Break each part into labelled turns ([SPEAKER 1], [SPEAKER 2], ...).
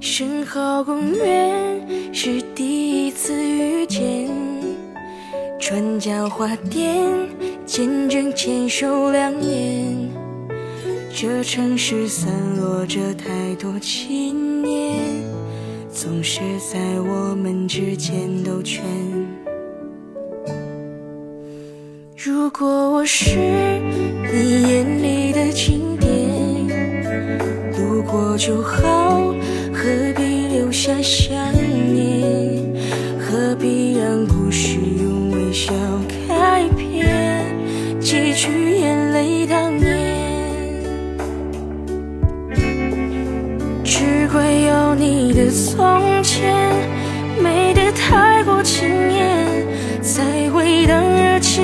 [SPEAKER 1] 身后公园是第一次遇见，转角花店见证牵手两年。这城市散落着太多纪念，总是在我们之间兜圈。如果我是你眼里的经典，路过就好。何必留下想念？何必让故事用微笑开篇？结局你的从前美得太过惊艳，才会当热情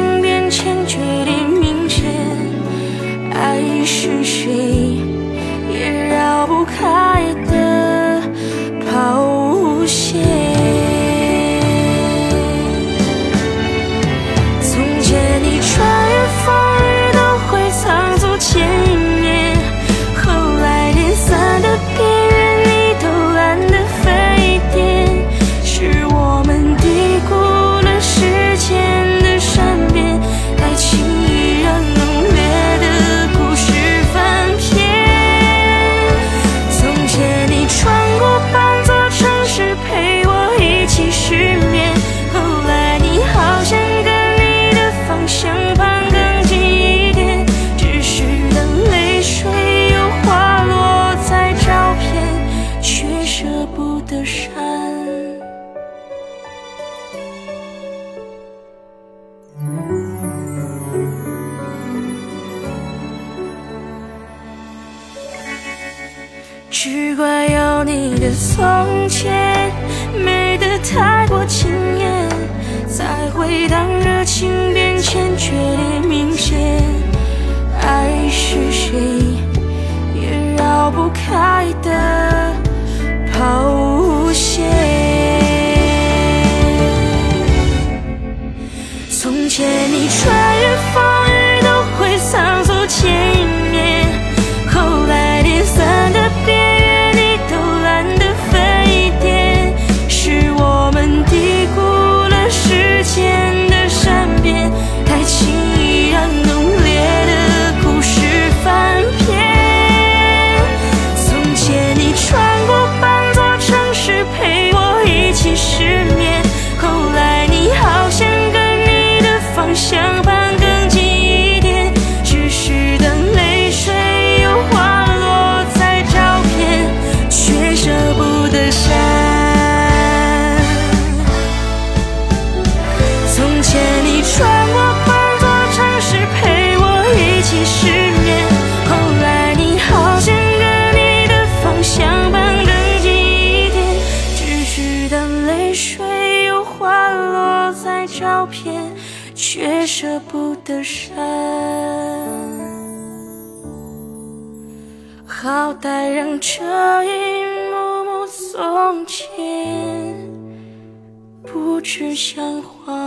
[SPEAKER 1] 只怪有你的从前美得太过惊艳，才会当热情变迁，决裂明显。爱是谁也绕不开的抛物线。从前你穿越风雨都会仓促千水又滑落在照片，却舍不得删。好歹让这一幕幕从前不知像话